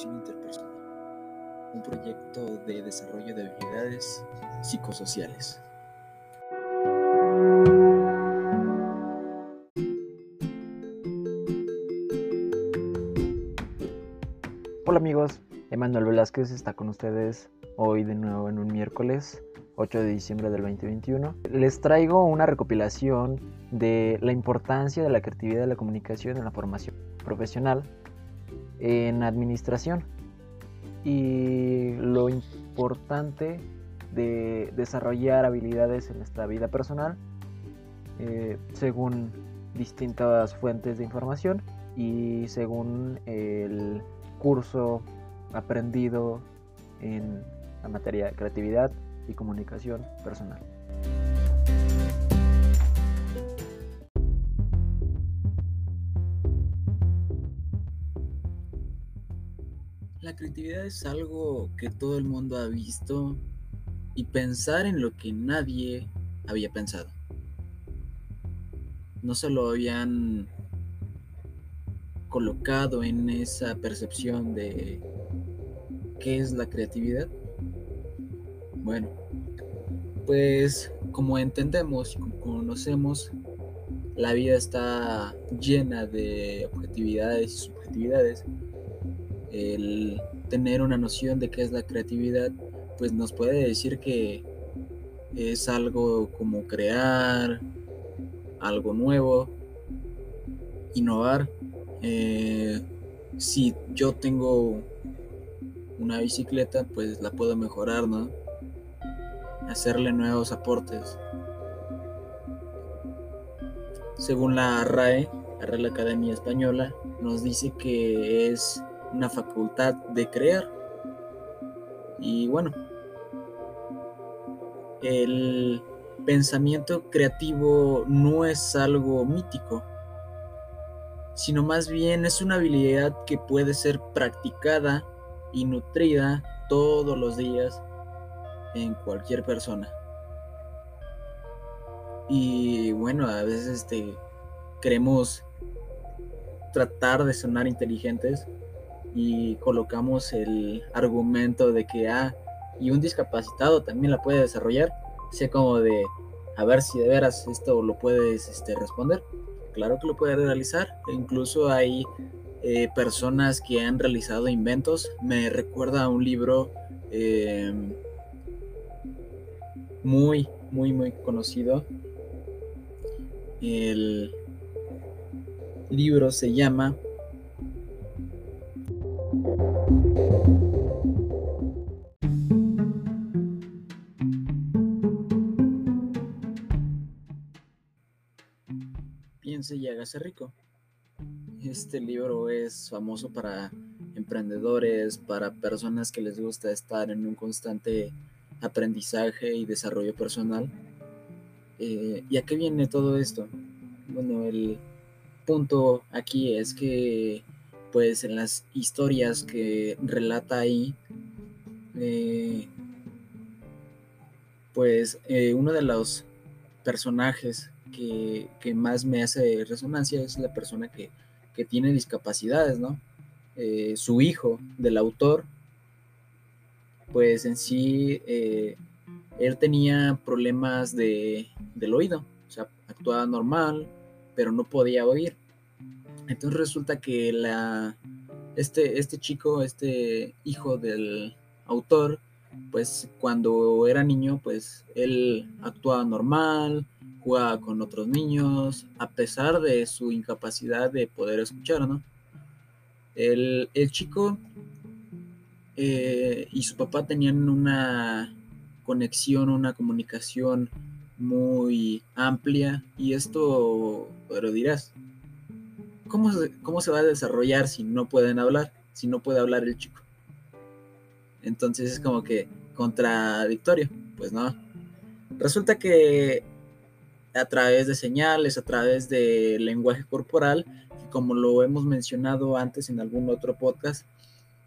interpersonal, un proyecto de desarrollo de habilidades psicosociales. Hola amigos, Emanuel Velázquez está con ustedes hoy de nuevo en un miércoles 8 de diciembre del 2021. Les traigo una recopilación de la importancia de la creatividad de la comunicación en la formación profesional en administración y lo importante de desarrollar habilidades en esta vida personal eh, según distintas fuentes de información y según el curso aprendido en la materia de creatividad y comunicación personal. La creatividad es algo que todo el mundo ha visto y pensar en lo que nadie había pensado. No se lo habían colocado en esa percepción de qué es la creatividad. Bueno, pues como entendemos y como conocemos, la vida está llena de objetividades y subjetividades el tener una noción de qué es la creatividad, pues nos puede decir que es algo como crear algo nuevo, innovar. Eh, si yo tengo una bicicleta, pues la puedo mejorar, ¿no? Hacerle nuevos aportes. Según la RAE, la Real Academia Española, nos dice que es una facultad de crear. Y bueno, el pensamiento creativo no es algo mítico, sino más bien es una habilidad que puede ser practicada y nutrida todos los días en cualquier persona. Y bueno, a veces este, queremos tratar de sonar inteligentes y colocamos el argumento de que, ah, y un discapacitado también la puede desarrollar, sea como de, a ver si de veras esto lo puedes este, responder. Claro que lo puede realizar, e incluso hay eh, personas que han realizado inventos. Me recuerda a un libro em, muy, muy, muy conocido. El libro se llama hágase rico. Este libro es famoso para emprendedores, para personas que les gusta estar en un constante aprendizaje y desarrollo personal. Eh, ¿Y a qué viene todo esto? Bueno, el punto aquí es que pues en las historias que relata ahí, eh, pues eh, uno de los personajes que, más me hace resonancia es la persona que, tiene discapacidades, ¿no? Eh, su hijo del autor, pues en sí, él tenía problemas de, del oído, o sea, actuaba normal, pero no podía oír. Entonces resulta que la, este, este chico, este hijo del autor, pues cuando era niño, pues él actuaba normal, jugaba con otros niños, a pesar de su incapacidad de poder escuchar, ¿no? El, chico eh, y su papá tenían una conexión, una comunicación muy amplia y esto, pero dirás, ¿cómo se, va a desarrollar si no pueden hablar? Si no puede hablar el chico. Entonces es como que contradictorio. Pues no. Resulta que a través de señales, a través de lenguaje corporal, como lo hemos mencionado antes en algún otro podcast,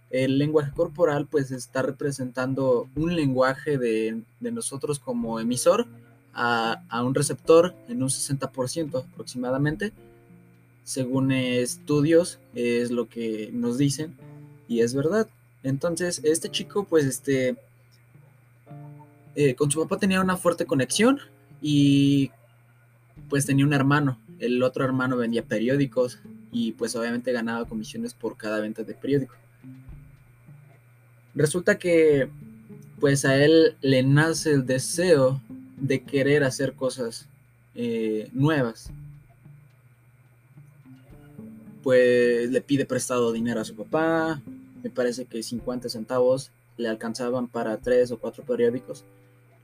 el lenguaje corporal pues está representando un lenguaje de, nosotros como emisor a, a, un receptor en un 60% aproximadamente según estudios, es lo que nos dicen. Y es verdad. Entonces, este chico, pues, este, eh, con su papá tenía una fuerte conexión y pues tenía un hermano. El otro hermano vendía periódicos y pues obviamente ganaba comisiones por cada venta de periódico. Resulta que pues a él le nace el deseo de querer hacer cosas eh, nuevas. Pues le pide prestado dinero a su papá, me parece que 50 centavos le alcanzaban para tres o cuatro periódicos,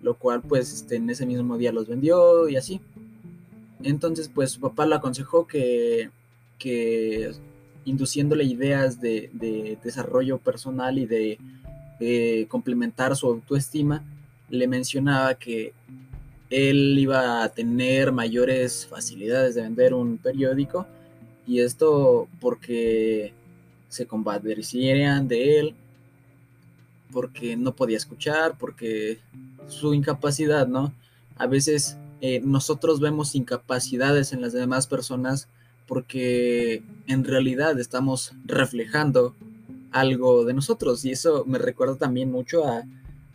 lo cual pues este, en ese mismo día los vendió y así. Entonces pues su papá le aconsejó que, que induciéndole ideas de, de desarrollo personal y de complementar su autoestima, le mencionaba que él iba a tener mayores facilidades de vender un periódico y esto porque se compadecerían de él, porque no podía escuchar, porque su incapacidad, ¿no? A veces eh, nosotros vemos incapacidades en las demás personas porque en realidad estamos reflejando algo de nosotros. Y eso me recuerda también mucho a,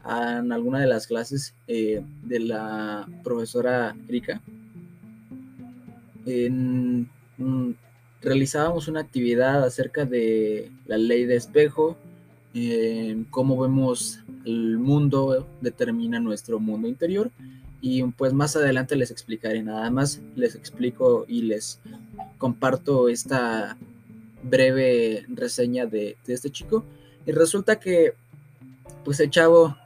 alguna de las clases eh, de la profesora Erika. realizábamos una actividad acerca de la ley de espejo, cómo vemos el mundo determina nuestro mundo interior y pues más adelante les explicaré nada más les explico y les comparto esta breve reseña de, este chico. Y resulta que, pues el chavo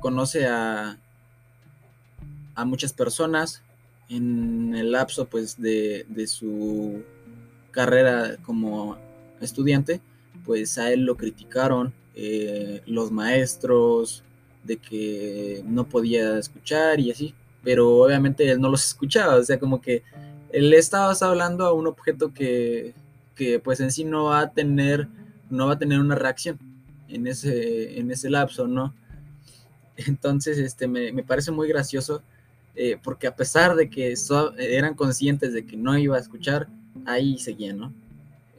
conoce a, a muchas personas en el lapso, pues, de, de su carrera como estudiante, pues a él lo criticaron eh, los maestros, de que no podía escuchar y así, pero obviamente él no los escuchaba, o sea, como que él estaba hablando a un objeto que que pues en sí no va a tener, no va a tener una reacción en ese, en ese lapso, ¿no? Entonces, este, me, parece muy gracioso eh, porque a pesar de que eran conscientes de que no iba a escuchar, ahí seguían, ¿no?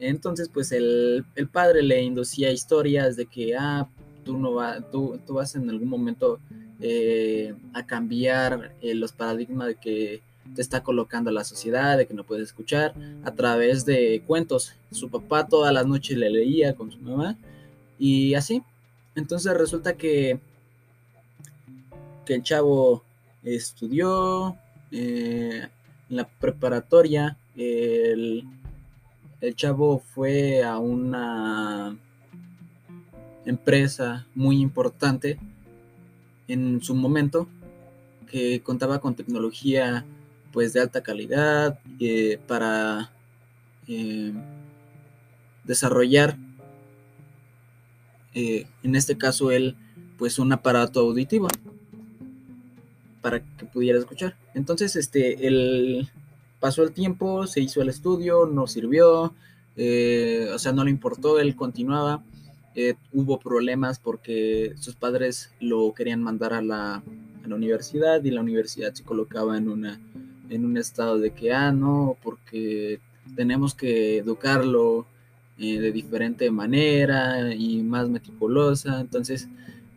Entonces, pues el, padre le inducía historias de que, ah, tú no tú, tú vas en algún momento eh, a cambiar eh, los paradigmas de que te está colocando la sociedad, de que no puedes escuchar, a través de cuentos. Su papá todas las noches le leía con su mamá y así. Entonces resulta que, que el chavo estudió eh, en la preparatoria, el, el chavo fue a una empresa muy importante en su momento que contaba con tecnología pues de alta calidad eh, para eh, desarrollar eh, en este caso él pues un aparato auditivo para que pudiera escuchar. Entonces este el pasó el tiempo se hizo el estudio no sirvió o sea no le importó él continuaba hubo problemas porque sus padres lo querían mandar a la, universidad y la universidad se colocaba en una en un estado de que, ah, no, porque tenemos que educarlo eh, de diferente manera y más meticulosa. Entonces,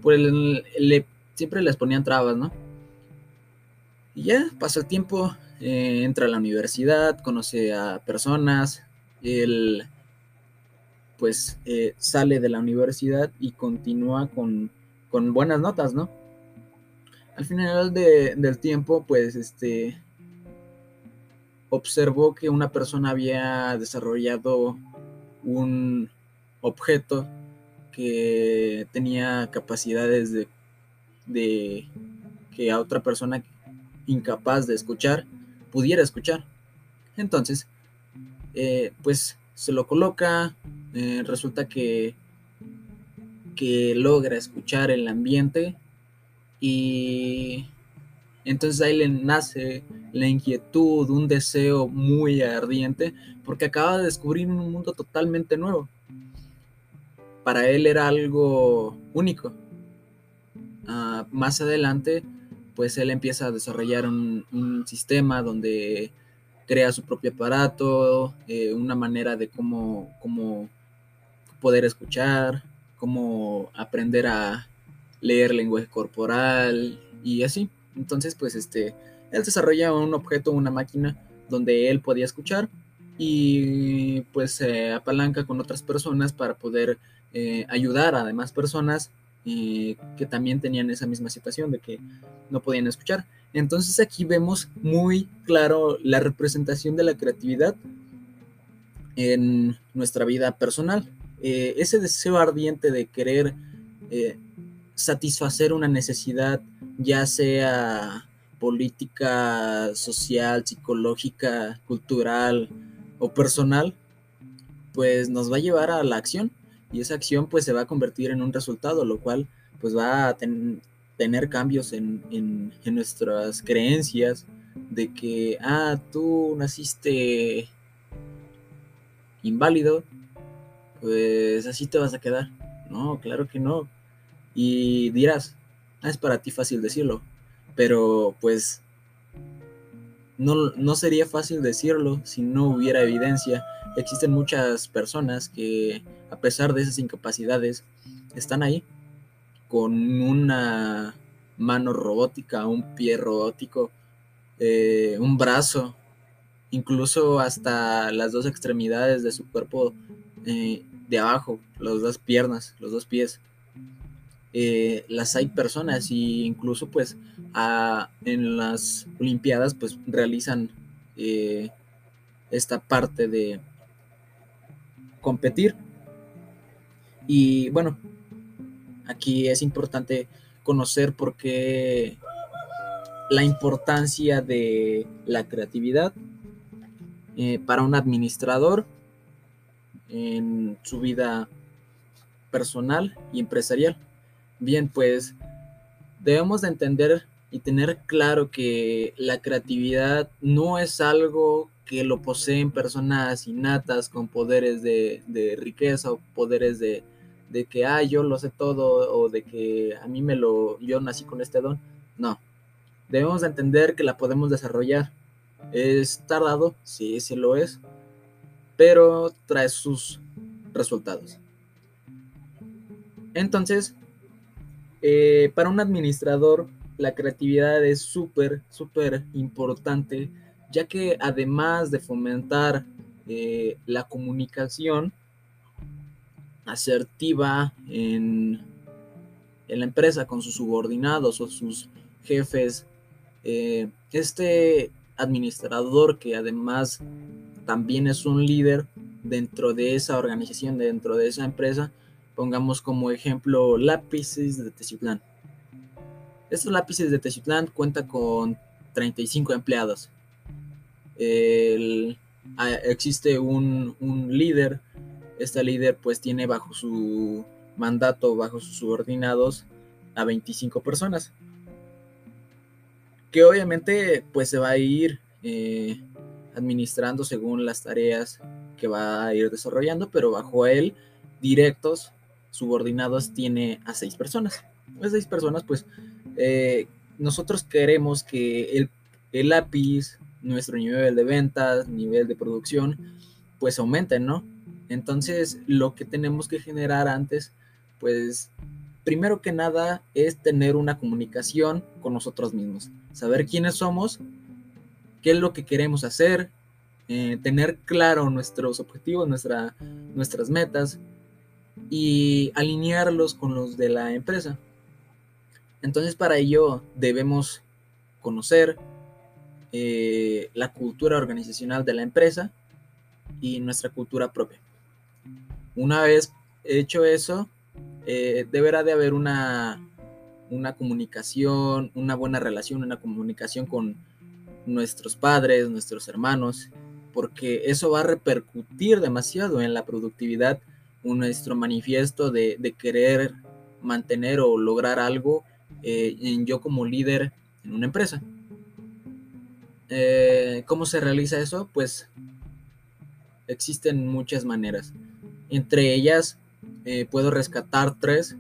pues le, siempre les ponían trabas, ¿no? Y ya pasa el tiempo, eh, entra a la universidad, conoce a personas, él pues eh, sale de la universidad y continúa con, con buenas notas, ¿no? Al final de, del tiempo, pues este, observó que una persona había desarrollado un objeto que tenía capacidades de, de que a otra persona incapaz de escuchar pudiera escuchar. Entonces, eh, pues se lo coloca, eh, resulta que, que logra escuchar el ambiente y entonces ahí le nace la inquietud, un deseo muy ardiente, porque acaba de descubrir un mundo totalmente nuevo. Para él era algo único. Ah, más adelante, pues él empieza a desarrollar un, sistema donde crea su propio aparato, eh, una manera de cómo, cómo poder escuchar, cómo aprender a leer lenguaje corporal y así. Entonces, pues este, él desarrolla un objeto, una máquina donde él podía escuchar y pues se apalanca con otras personas para poder eh, ayudar a demás personas eh, que también tenían esa misma situación de que no podían escuchar. Entonces aquí vemos muy claro la representación de la creatividad en nuestra vida personal. Eh, ese deseo ardiente de querer satisfacer una necesidad, ya sea política, social, psicológica, cultural o personal, pues nos va a llevar a la acción. Y esa acción pues se va a convertir en un resultado, lo cual pues va a tener cambios en, en, en, nuestras creencias de que, ah, tú naciste inválido, pues así te vas a quedar. No, claro que no. Y dirás, ah, es para ti fácil decirlo, pero pues no, no sería fácil decirlo si no hubiera evidencia. Existen muchas personas que a pesar de esas incapacidades están ahí con una mano robótica, un pie robótico, eh, un brazo, incluso hasta las dos extremidades de su cuerpo eh, de abajo, las dos piernas, los dos pies. Eh, las hay personas y incluso pues en las Olimpiadas pues realizan eh, esta parte de competir. Y bueno, aquí es importante conocer por qué la importancia de la creatividad eh, para un administrador en su vida personal y empresarial. Bien, pues debemos de entender y tener claro que la creatividad no es algo que lo poseen personas innatas con poderes de, riqueza o poderes de, que, ah, yo lo sé todo o de que a mí me lo, yo nací con este don. No, debemos de entender que la podemos desarrollar. Es tardado, sí, sí lo es, pero trae sus resultados. Entonces, eh, para un administrador, la creatividad es súper, súper importante, ya que además de fomentar eh, la comunicación asertiva en, en, la empresa con sus subordinados o sus jefes, eh, este administrador que además también es un líder dentro de esa organización, dentro de esa empresa, Pongamos como ejemplo lápices de Teciutlán. Estos lápices de Teciutlán cuentan con 35 empleados. existe un, líder. Este líder pues tiene bajo su mandato, bajo sus subordinados, a 25 personas. Que obviamente pues se va a ir eh, administrando según las tareas que va a ir desarrollando, pero bajo él directos subordinados tiene a seis personas. Esas seis personas, pues, eh, nosotros queremos que el, el, lápiz, nuestro nivel de ventas, nivel de producción, pues aumenten, ¿no? Entonces, lo que tenemos que generar antes, pues, primero que nada, es tener una comunicación con nosotros mismos, saber quiénes somos, qué es lo que queremos hacer, eh, tener claro nuestros objetivos, nuestra, nuestras metas, y alinearlos con los de la empresa. Entonces para ello debemos conocer eh, la cultura organizacional de la empresa y nuestra cultura propia. Una vez hecho eso, eh, deberá de haber una, una comunicación, una buena relación, una comunicación con nuestros padres, nuestros hermanos, porque eso va a repercutir demasiado en la productividad nuestro manifiesto de, querer mantener o lograr algo eh, en yo como líder en una empresa. Eh, ¿Cómo se realiza eso? Pues existen muchas maneras. Entre ellas eh, puedo rescatar tres.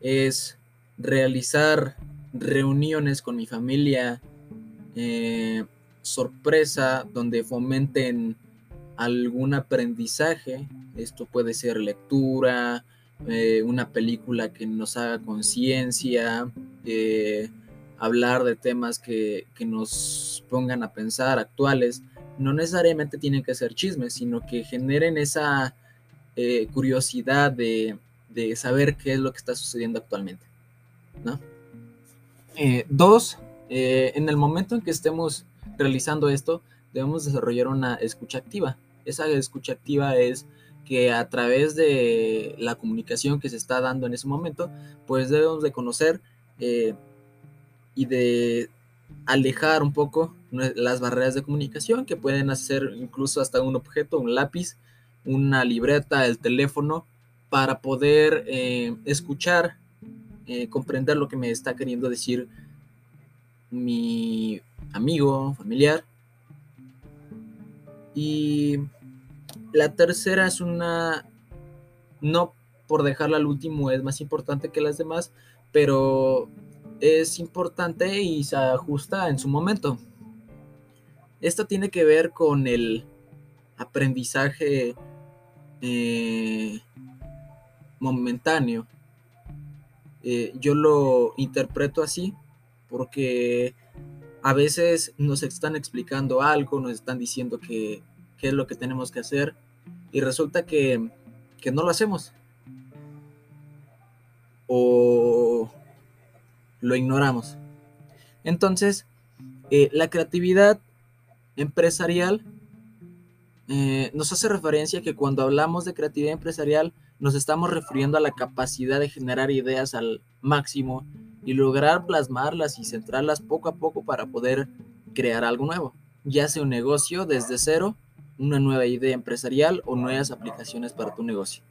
Es realizar reuniones con mi familia, sorpresa, donde fomenten algún aprendizaje. Esto puede ser lectura, eh, una película que nos haga conciencia, eh, hablar de temas que, nos pongan a pensar, actuales. No necesariamente tienen que ser chismes, sino que generen esa eh, curiosidad de, de, saber qué es lo que está sucediendo actualmente. ¿no? dos, en el momento en que estemos realizando esto, debemos desarrollar una escucha activa. Esa escucha activa es que a través de la comunicación que se está dando en ese momento, pues debemos de conocer eh, y de alejar un poco las barreras de comunicación que pueden hacer incluso hasta un objeto, un lápiz, una libreta, el teléfono, para poder eh, escuchar, eh, comprender lo que me está queriendo decir mi amigo, familiar. Y la tercera es una, no por dejarla al último es más importante que las demás, pero es importante y se ajusta en su momento. Esto tiene que ver con el aprendizaje eh, momentáneo. Eh, yo lo interpreto así porque a veces nos están explicando algo, nos están diciendo que, qué es lo que tenemos que hacer y resulta que, no lo hacemos. O lo ignoramos. Entonces, eh, la creatividad empresarial eh, nos hace referencia que cuando hablamos de creatividad empresarial nos estamos refiriendo a la capacidad de generar ideas al máximo y lograr plasmarlas y centrarlas poco a poco para poder crear algo nuevo, ya sea un negocio desde cero, una nueva idea empresarial o nuevas aplicaciones para tu negocio.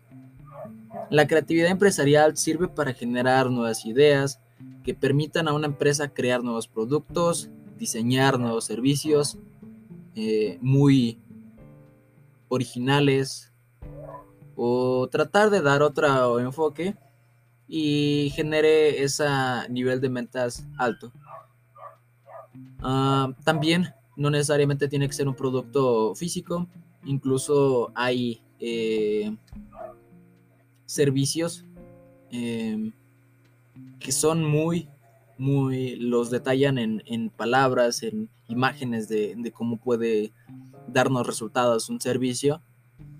La creatividad empresarial sirve para generar nuevas ideas que permitan a una empresa crear nuevos productos, diseñar nuevos servicios eh, muy originales o tratar de dar otro enfoque y genere ese nivel de ventas alto. Ah, también no necesariamente tiene que ser un producto físico, incluso hay eh, servicios em, que son muy, muy, los detallan en, palabras, en imágenes de, cómo puede darnos resultados un servicio.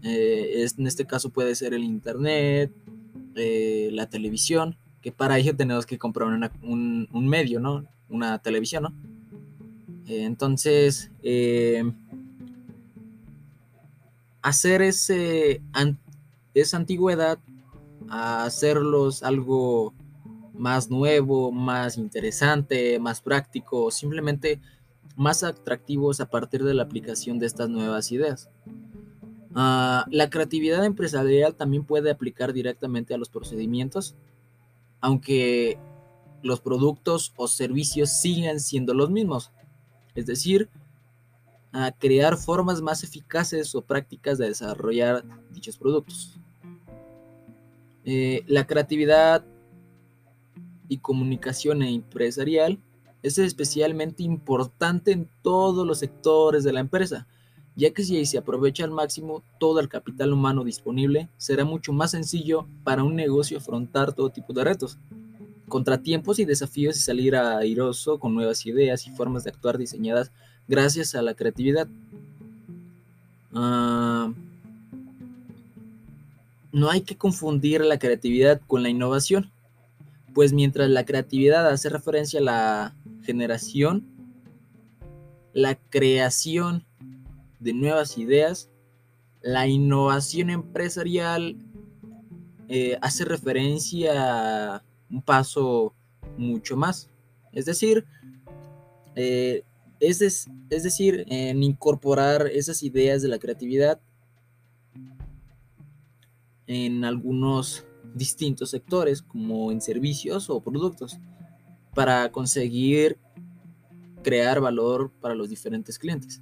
Eh, en este caso puede ser el internet, la televisión, que para ello tenemos que comprar un, medio, ¿no? Una televisión, ¿no? Eh, entonces, eh, hacer ese, esa antigüedad a hacerlos algo más nuevo, más interesante, más práctico, simplemente más atractivos a partir de la aplicación de estas nuevas ideas. Ah, la creatividad empresarial también puede aplicar directamente a los procedimientos, aunque los productos o servicios sigan siendo los mismos. Es decir, a crear formas más eficaces o prácticas de desarrollar dichos productos. Eh, la creatividad y comunicación empresarial es especialmente importante en todos los sectores de la empresa, ya que si se aprovecha al máximo todo el capital humano disponible, será mucho más sencillo para un negocio afrontar todo tipo de retos, contratiempos y desafíos y salir airoso con nuevas ideas y formas de actuar diseñadas gracias a la creatividad. Ah, no hay que confundir la creatividad con la innovación, pues mientras la creatividad hace referencia a la generación, la creación de nuevas ideas. La innovación empresarial eh, hace referencia a un paso mucho más. Es decir, eh, es, es, decir, en incorporar esas ideas de la creatividad en algunos distintos sectores, como en servicios o productos, para conseguir crear valor para los diferentes clientes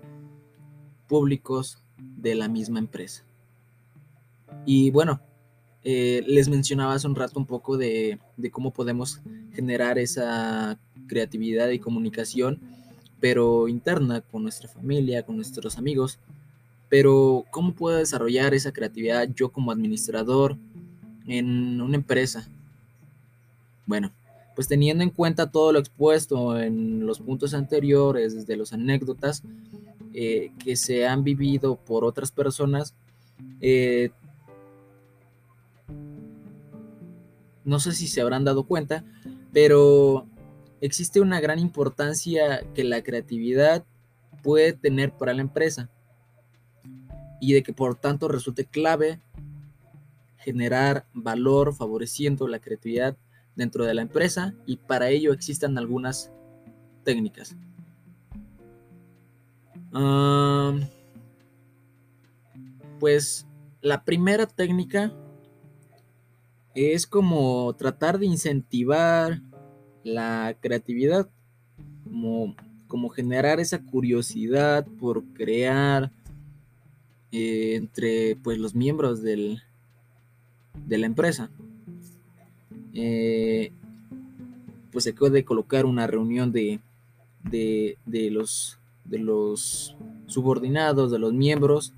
públicos de la misma empresa. Y bueno, eh, les mencionaba hace un rato un poco de, cómo podemos generar esa creatividad y comunicación, pero interna con nuestra familia, con nuestros amigos. Pero, ¿cómo puedo desarrollar esa creatividad yo como administrador en una empresa? Bueno, pues teniendo en cuenta todo lo expuesto en los puntos anteriores, desde las anécdotas eh, que se han vivido por otras personas, eh, no sé si se habrán dado cuenta, pero existe una gran importancia que la creatividad puede tener para la empresa y de que por tanto resulte clave generar valor favoreciendo la creatividad dentro de la empresa y para ello existen algunas técnicas. Pues la primera técnica es como tratar de incentivar la creatividad, como, como generar esa curiosidad por crear eh, entre pues, los miembros del, de la empresa. Eh, pues se puede colocar una reunión de, de, los, de los subordinados, de los miembros,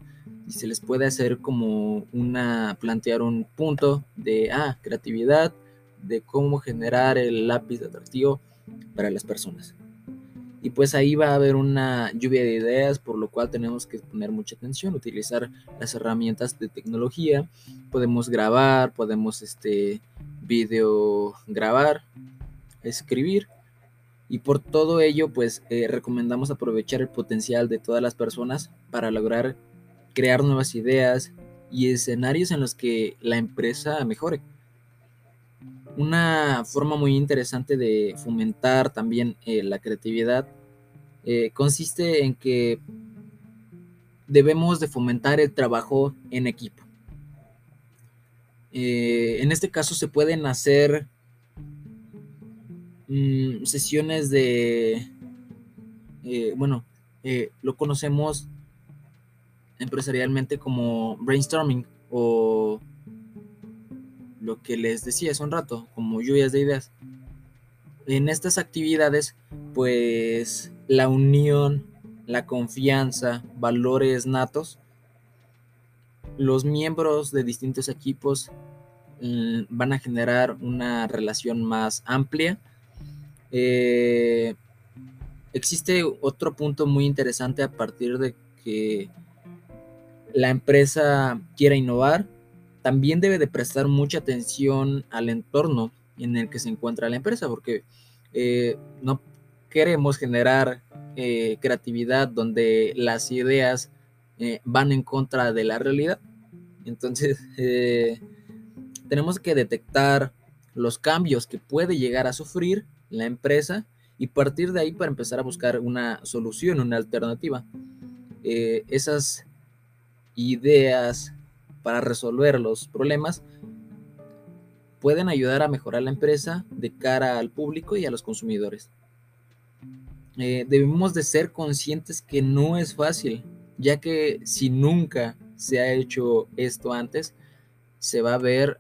y se les puede hacer como una, plantear un punto de, ah, creatividad, de cómo generar el lápiz atractivo para las personas. Y pues ahí va a haber una lluvia de ideas, por lo cual tenemos que poner mucha atención, utilizar las herramientas de tecnología. Podemos grabar, podemos este, video grabar, escribir. Y por todo ello, pues eh, recomendamos aprovechar el potencial de todas las personas para lograr crear nuevas ideas y escenarios en los que la empresa mejore. Una forma muy interesante de fomentar también eh, la creatividad eh, consiste en que debemos de fomentar el trabajo en equipo. En este caso se pueden hacer mm, sesiones de, bueno, lo conocemos empresarialmente como brainstorming o lo que les decía hace un rato, como lluvias de ideas. En estas actividades, pues la unión, la confianza, valores natos, los miembros de distintos equipos mm, van a generar una relación más amplia. Eh, existe otro punto muy interesante a partir de que la empresa quiera innovar también debe de prestar mucha atención al entorno en el que se encuentra la empresa, porque eh, no queremos generar eh, creatividad donde las ideas van en contra de la realidad. Entonces, tenemos que detectar los cambios que puede llegar a sufrir la empresa y partir de ahí para empezar a buscar una solución, una alternativa. esas ideas para resolver los problemas pueden ayudar a mejorar la empresa de cara al público y a los consumidores. Eh, debemos de ser conscientes que no es fácil, ya que si nunca se ha hecho esto antes, se va a ver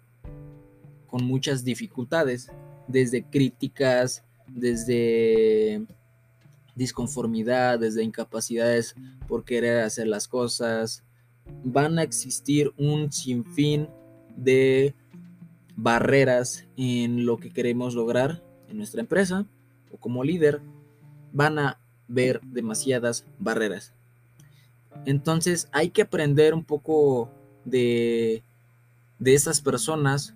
con muchas dificultades, desde críticas, desde disconformidad, desde incapacidades por querer hacer las cosas, van a existir un sinfín de barreras en lo que queremos lograr en nuestra empresa o como líder. Van a ver demasiadas barreras. Entonces hay que aprender un poco de, de esas personas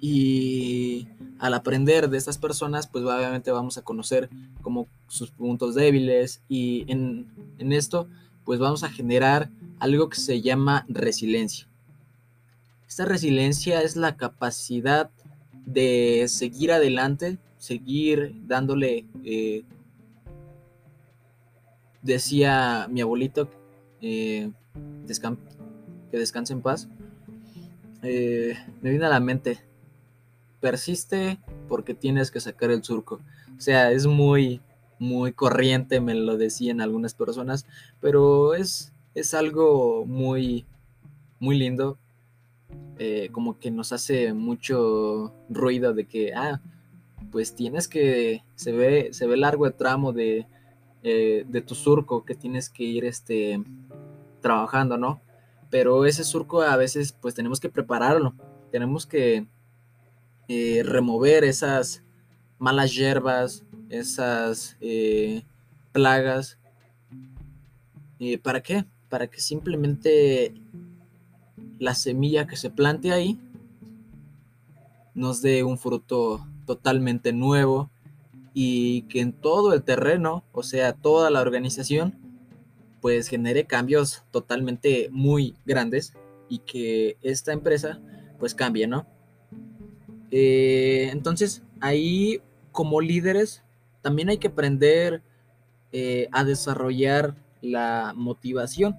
y al aprender de estas personas, pues obviamente vamos a conocer como sus puntos débiles y en, en esto, pues vamos a generar algo que se llama resiliencia. Esta resiliencia es la capacidad de seguir adelante, seguir dándole, eh, decía mi abuelito, eh, que descanse en paz, eh, me viene a la mente, persiste porque tienes que sacar el surco. O sea, es muy, muy corriente, me lo decían algunas personas, pero es es algo muy, muy lindo. Eh, como que nos hace mucho ruido de que, ah, pues tienes que, se ve, se ve largo el tramo de, eh, de tu surco que tienes que ir este, trabajando, ¿no? Pero ese surco a veces pues tenemos que prepararlo, tenemos que eh, remover esas malas hierbas, esas eh, plagas. ¿Para qué? Para que simplemente la semilla que se plante ahí nos dé un fruto totalmente nuevo y que en todo el terreno, o sea, toda la organización, pues genere cambios totalmente muy grandes y que esta empresa pues cambie, ¿no? Eh, entonces, ahí como líderes también hay que aprender eh, a desarrollar la motivación.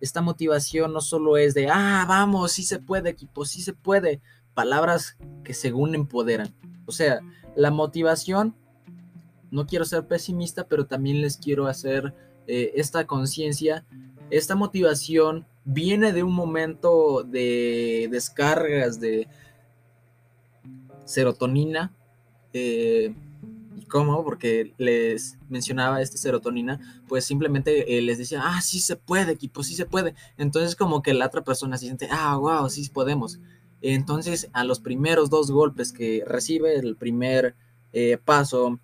Esta motivación no solo es de, ah, vamos, sí se puede, equipo, sí se puede. Palabras que según empoderan. O sea, la motivación, no quiero ser pesimista, pero también les quiero hacer eh, esta conciencia. Esta motivación viene de un momento de descargas de serotonina. Eh, ¿Y cómo? Porque les mencionaba esta serotonina, pues simplemente eh, les decía, ah, sí se puede, equipo, sí se puede. Entonces como que la otra persona se siente, ah, wow, sí podemos. Entonces a los primeros dos golpes que recibe, el primer eh, paso,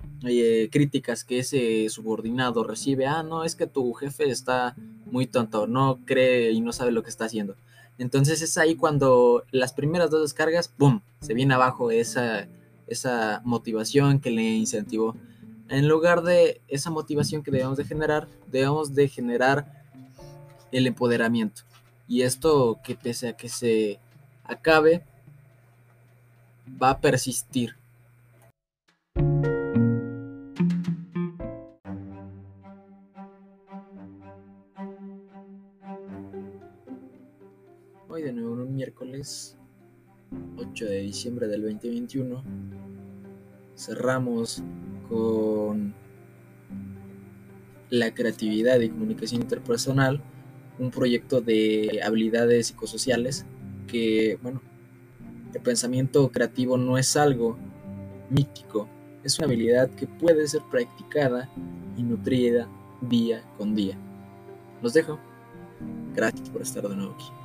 críticas que ese subordinado recibe, ah, no, es que tu jefe está muy tonto, no cree y no sabe lo que está haciendo. Entonces es ahí cuando las primeras dos descargas, ¡pum!, se viene abajo esa, esa motivación que le incentivó. En lugar de esa motivación que debemos de generar, debemos de generar el empoderamiento. Y esto que pese a que se acabe, va a persistir. Miércoles 8 de diciembre del 2021 cerramos con la creatividad y comunicación interpersonal, un proyecto de habilidades psicosociales que, bueno, el pensamiento creativo no es algo mítico, es una habilidad que puede ser practicada y nutrida día con día. Los dejo. Gracias por estar de nuevo aquí.